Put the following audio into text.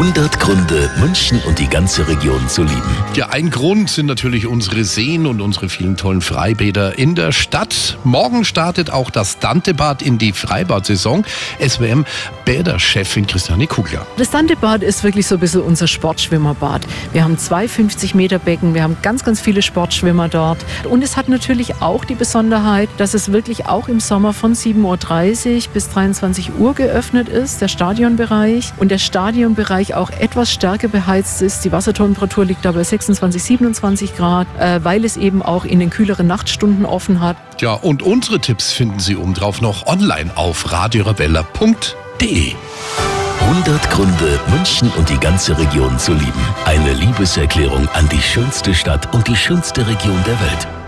100 Gründe, München und die ganze Region zu lieben. Ja, ein Grund sind natürlich unsere Seen und unsere vielen tollen Freibäder in der Stadt. Morgen startet auch das Dantebad in die Freibad-Saison. SWM Bäderchefin Christiane Kugler. Das Dantebad ist wirklich so ein bisschen unser Sportschwimmerbad. Wir haben zwei 50 Meter Becken, wir haben ganz, ganz viele Sportschwimmer dort. Und es hat natürlich auch die Besonderheit, dass es wirklich auch im Sommer von 7.30 Uhr bis 23 Uhr geöffnet ist, der Stadionbereich. Und der Stadionbereich auch etwas stärker beheizt ist. Die Wassertemperatur liegt da bei 26, 27 Grad, äh, weil es eben auch in den kühleren Nachtstunden offen hat. Ja, und unsere Tipps finden Sie obendrauf noch online auf radiorebella.de. 100 Gründe, München und die ganze Region zu lieben. Eine Liebeserklärung an die schönste Stadt und die schönste Region der Welt.